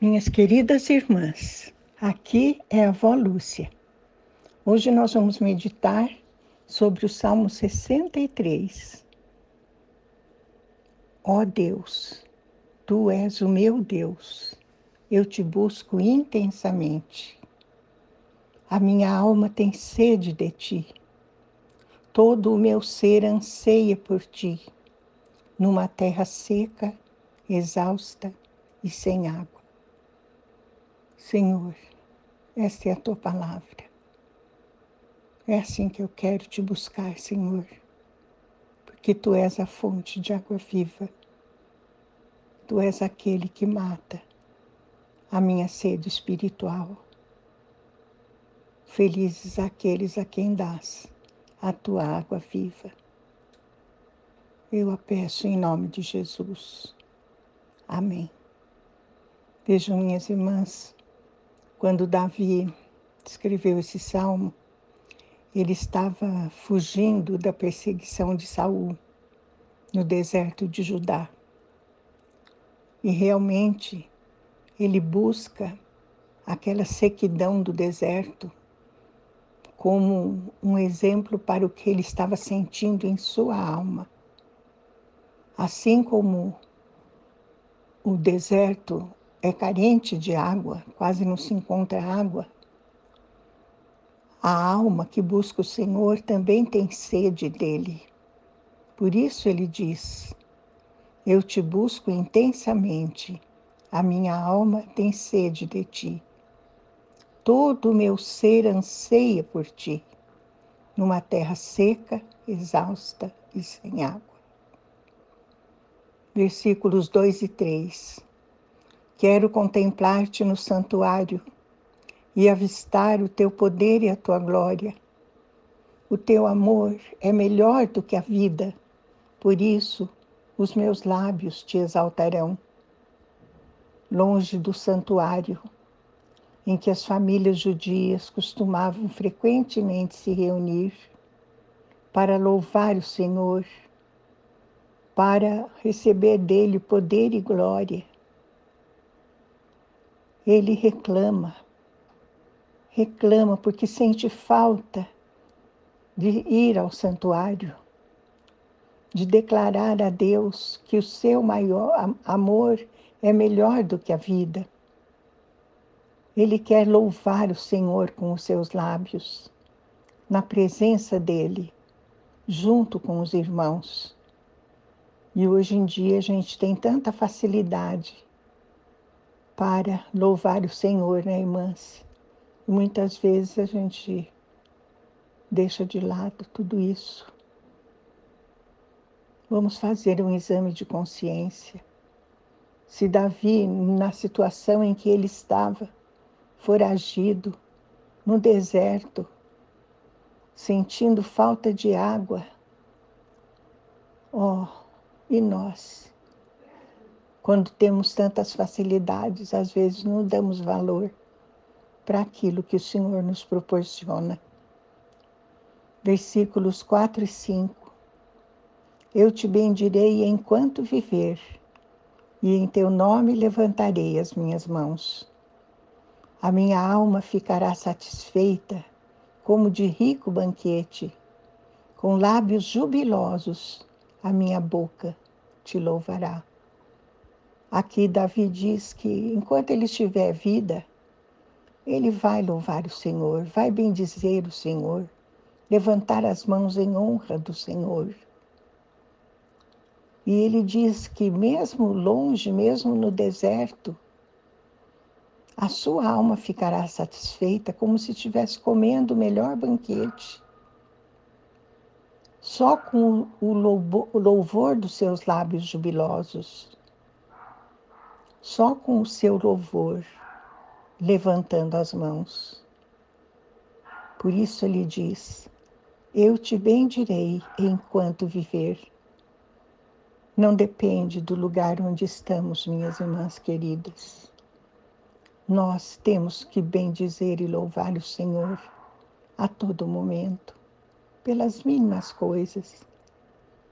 Minhas queridas irmãs, aqui é a avó Lúcia. Hoje nós vamos meditar sobre o Salmo 63. Ó Deus, tu és o meu Deus, eu te busco intensamente. A minha alma tem sede de ti, todo o meu ser anseia por ti, numa terra seca, exausta e sem água. Senhor, esta é a tua palavra. É assim que eu quero te buscar, Senhor, porque tu és a fonte de água viva. Tu és aquele que mata a minha sede espiritual. Felizes aqueles a quem dás a tua água viva. Eu a peço em nome de Jesus. Amém. Vejam, minhas irmãs, quando Davi escreveu esse salmo, ele estava fugindo da perseguição de Saul no deserto de Judá. E realmente ele busca aquela sequidão do deserto como um exemplo para o que ele estava sentindo em sua alma. Assim como o deserto é carente de água, quase não se encontra água. A alma que busca o Senhor também tem sede dele. Por isso ele diz: Eu te busco intensamente, a minha alma tem sede de ti. Todo o meu ser anseia por ti, numa terra seca, exausta e sem água. Versículos 2 e 3. Quero contemplar-te no santuário e avistar o teu poder e a tua glória. O teu amor é melhor do que a vida, por isso os meus lábios te exaltarão. Longe do santuário, em que as famílias judias costumavam frequentemente se reunir para louvar o Senhor, para receber dele poder e glória ele reclama, reclama porque sente falta de ir ao santuário, de declarar a Deus que o seu maior amor é melhor do que a vida. Ele quer louvar o Senhor com os seus lábios, na presença dele, junto com os irmãos. E hoje em dia a gente tem tanta facilidade para louvar o Senhor, né, irmãs? Muitas vezes a gente deixa de lado tudo isso. Vamos fazer um exame de consciência. Se Davi, na situação em que ele estava, foragido, no deserto, sentindo falta de água, ó, oh, e nós? Quando temos tantas facilidades, às vezes não damos valor para aquilo que o Senhor nos proporciona. Versículos 4 e 5. Eu te bendirei enquanto viver, e em teu nome levantarei as minhas mãos. A minha alma ficará satisfeita, como de rico banquete, com lábios jubilosos, a minha boca te louvará. Aqui Davi diz que enquanto ele estiver vida, ele vai louvar o Senhor, vai bendizer o Senhor, levantar as mãos em honra do Senhor. E ele diz que mesmo longe, mesmo no deserto, a sua alma ficará satisfeita como se estivesse comendo o melhor banquete. Só com o louvor dos seus lábios jubilosos só com o seu louvor, levantando as mãos. Por isso ele diz: Eu te bendirei enquanto viver. Não depende do lugar onde estamos, minhas irmãs queridas. Nós temos que bendizer e louvar o Senhor a todo momento, pelas mínimas coisas,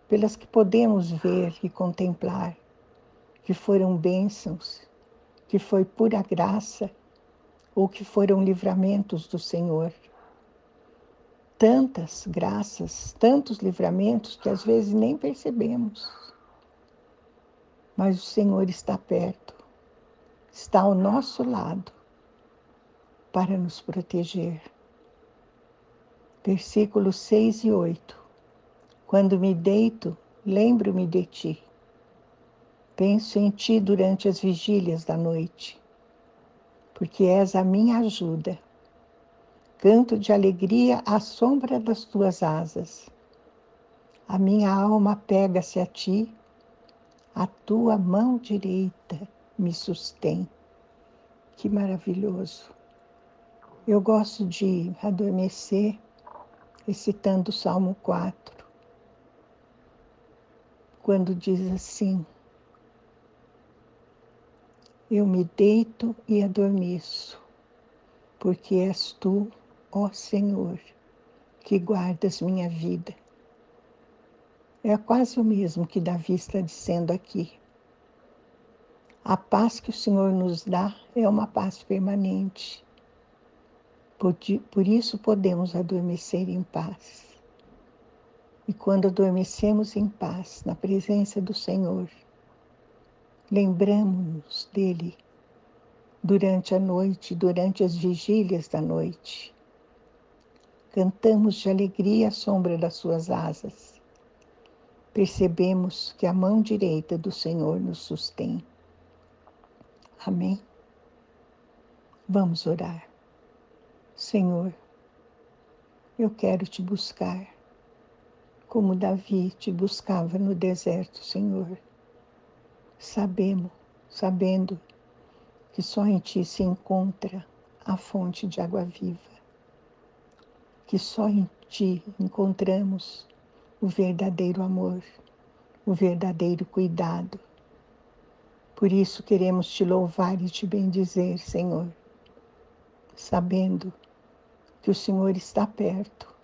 pelas que podemos ver e contemplar que foram bênçãos que foi pura graça ou que foram livramentos do Senhor. Tantas graças, tantos livramentos que às vezes nem percebemos. Mas o Senhor está perto, está ao nosso lado para nos proteger. Versículos 6 e 8. Quando me deito, lembro-me de ti. Penso em ti durante as vigílias da noite, porque és a minha ajuda. Canto de alegria à sombra das tuas asas. A minha alma pega-se a ti, a tua mão direita me sustém. Que maravilhoso! Eu gosto de adormecer recitando o Salmo 4, quando diz assim: Eu me deito e adormeço, porque és tu, ó Senhor, que guardas minha vida. É quase o mesmo que Davi está dizendo aqui. A paz que o Senhor nos dá é uma paz permanente. Por, por isso podemos adormecer em paz. E quando adormecemos em paz, na presença do Senhor, lembramos-nos dele durante a noite, durante as vigílias da noite. Cantamos de alegria à sombra das suas asas. Percebemos que a mão direita do Senhor nos sustém. Amém? Vamos orar. Senhor, eu quero te buscar, como Davi te buscava no deserto, Senhor. Sabemos, sabendo que só em ti se encontra a fonte de água viva, que só em ti encontramos o verdadeiro amor, o verdadeiro cuidado. Por isso queremos te louvar e te bendizer, Senhor, sabendo que o Senhor está perto,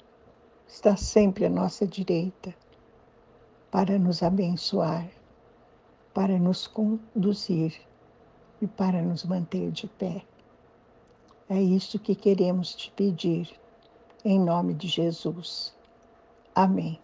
está sempre à nossa direita para nos abençoar, para nos conduzir e para nos manter de pé. É isso que queremos te pedir, em nome de Jesus. Amém.